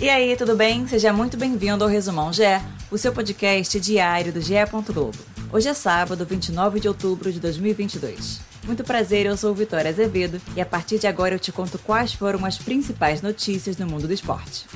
E aí, tudo bem? Seja muito bem-vindo ao Resumão GE, o seu podcast diário do GE. Globo. Hoje é sábado, 29 de outubro de 2022. Muito prazer, eu sou Vitória Azevedo e a partir de agora eu te conto quais foram as principais notícias no mundo do esporte.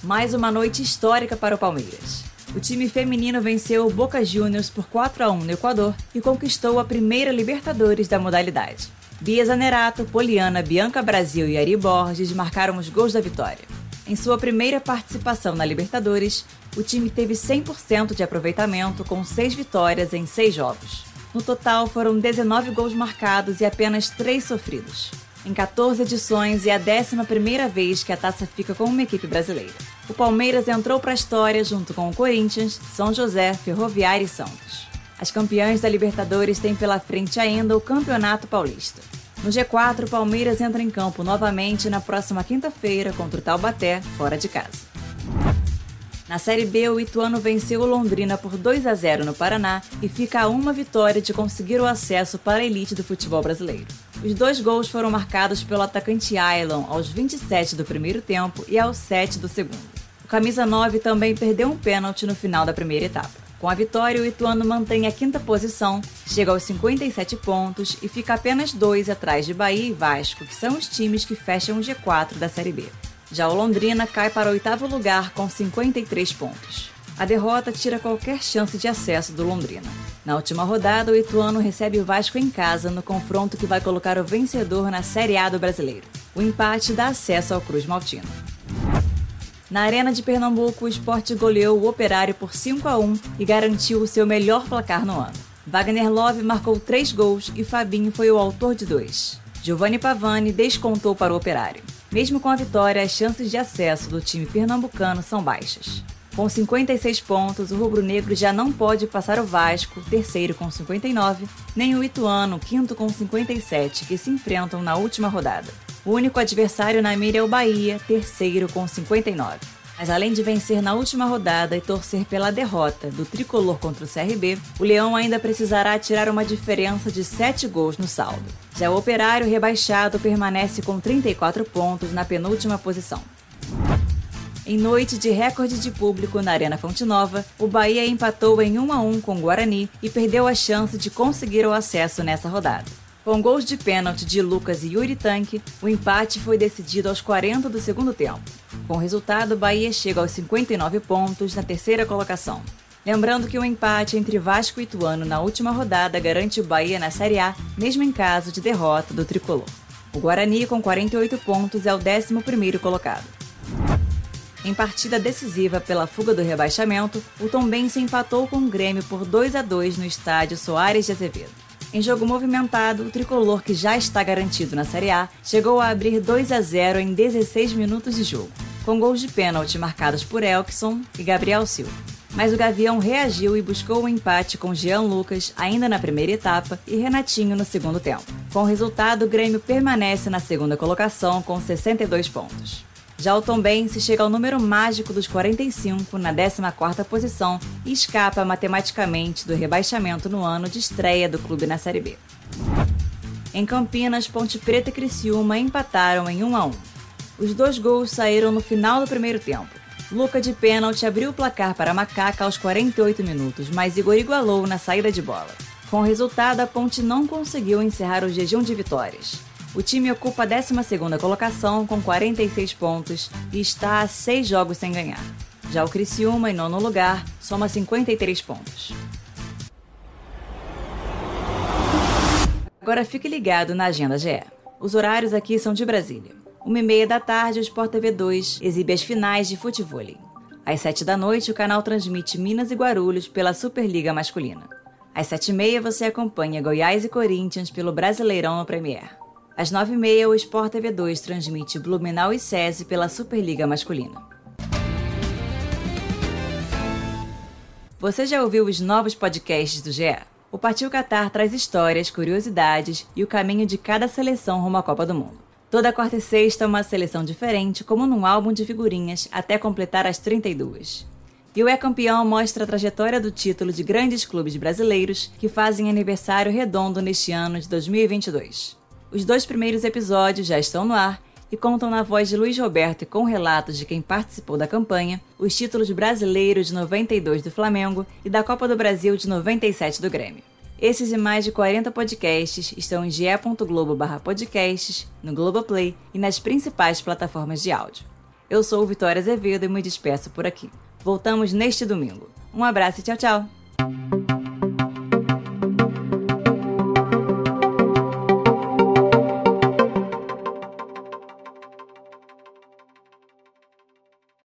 Mais uma noite histórica para o Palmeiras. O time feminino venceu o Boca Juniors por 4 a 1 no Equador e conquistou a primeira Libertadores da modalidade. Bia Zanerato, Poliana, Bianca Brasil e Ari Borges marcaram os gols da vitória. Em sua primeira participação na Libertadores, o time teve 100% de aproveitamento com 6 vitórias em 6 jogos. No total, foram 19 gols marcados e apenas 3 sofridos. Em 14 edições, é a 11 vez que a taça fica com uma equipe brasileira. O Palmeiras entrou para a história junto com o Corinthians, São José, Ferroviária e Santos. As campeãs da Libertadores têm pela frente ainda o Campeonato Paulista. No G4, o Palmeiras entra em campo novamente na próxima quinta-feira contra o Taubaté, fora de casa. Na Série B, o Ituano venceu o Londrina por 2 a 0 no Paraná e fica a uma vitória de conseguir o acesso para a elite do futebol brasileiro. Os dois gols foram marcados pelo atacante Ailon aos 27 do primeiro tempo e aos 7 do segundo. O camisa 9 também perdeu um pênalti no final da primeira etapa. Com a vitória, o Ituano mantém a quinta posição, chega aos 57 pontos e fica apenas dois atrás de Bahia e Vasco, que são os times que fecham o G4 da Série B. Já o Londrina cai para o oitavo lugar com 53 pontos. A derrota tira qualquer chance de acesso do Londrina. Na última rodada, o Ituano recebe o Vasco em casa no confronto que vai colocar o vencedor na Série A do Brasileiro. O empate dá acesso ao Cruz Maltino. Na Arena de Pernambuco, o esporte goleou o Operário por 5 a 1 e garantiu o seu melhor placar no ano. Wagner Love marcou três gols e Fabinho foi o autor de dois. Giovanni Pavani descontou para o Operário. Mesmo com a vitória, as chances de acesso do time pernambucano são baixas. Com 56 pontos, o rubro-negro já não pode passar o Vasco, terceiro com 59, nem o Ituano, quinto com 57, que se enfrentam na última rodada. O único adversário na mira é o Bahia, terceiro com 59. Mas além de vencer na última rodada e torcer pela derrota do tricolor contra o CRB, o Leão ainda precisará tirar uma diferença de 7 gols no saldo. Já o Operário rebaixado permanece com 34 pontos na penúltima posição. Em noite de recorde de público na Arena Fonte Nova, o Bahia empatou em 1 a 1 com o Guarani e perdeu a chance de conseguir o acesso nessa rodada. Com gols de pênalti de Lucas e Yuri Tanque, o empate foi decidido aos 40 do segundo tempo. Com o resultado, o Bahia chega aos 59 pontos na terceira colocação. Lembrando que o empate entre Vasco e Ituano na última rodada garante o Bahia na Série A, mesmo em caso de derrota do tricolor. O Guarani, com 48 pontos, é o 11º colocado. Em partida decisiva pela fuga do rebaixamento, o Tombense empatou com o Grêmio por 2 a 2 no estádio Soares de Azevedo. Em jogo movimentado, o tricolor, que já está garantido na Série A, chegou a abrir 2 a 0 em 16 minutos de jogo, com gols de pênalti marcados por Elkson e Gabriel Silva. Mas o Gavião reagiu e buscou o um empate com Jean Lucas ainda na primeira etapa e Renatinho no segundo tempo. Com o resultado, o Grêmio permanece na segunda colocação com 62 pontos. Já o Tombense chega ao número mágico dos 45 na 14ª posição e escapa matematicamente do rebaixamento no ano de estreia do clube na Série B. Em Campinas, Ponte Preta e Criciúma empataram em 1 a 1. Os dois gols saíram no final do primeiro tempo. Luca de pênalti abriu o placar para Macaca aos 48 minutos, mas Igor igualou na saída de bola. Com o resultado, a Ponte não conseguiu encerrar o jejum de vitórias. O time ocupa a 12 colocação com 46 pontos e está a 6 jogos sem ganhar. Já o Criciúma, em nono lugar, soma 53 pontos. Agora fique ligado na Agenda GE. Os horários aqui são de Brasília. Uma e meia da tarde, o Sport TV 2 exibe as finais de futebol. Às sete da noite, o canal transmite Minas e Guarulhos pela Superliga Masculina. Às sete e meia, você acompanha Goiás e Corinthians pelo Brasileirão no Premier. Às 9h30, o Sport TV 2 transmite Blumenau e SESI pela Superliga Masculina. Você já ouviu os novos podcasts do GE? O Partiu Qatar traz histórias, curiosidades e o caminho de cada seleção rumo à Copa do Mundo. Toda quarta e sexta, uma seleção diferente, como num álbum de figurinhas, até completar as 32. E o É Campeão mostra a trajetória do título de grandes clubes brasileiros que fazem aniversário redondo neste ano de 2022. Os dois primeiros episódios já estão no ar e contam na voz de Luiz Roberto e com relatos de quem participou da campanha os títulos brasileiros de 92 do Flamengo e da Copa do Brasil de 97 do Grêmio. Esses e mais de 40 podcasts estão em ge.globo/podcasts, no Globoplay e nas principais plataformas de áudio. Eu sou Vitória Azevedo e me despeço por aqui. Voltamos neste domingo. Um abraço e tchau, tchau!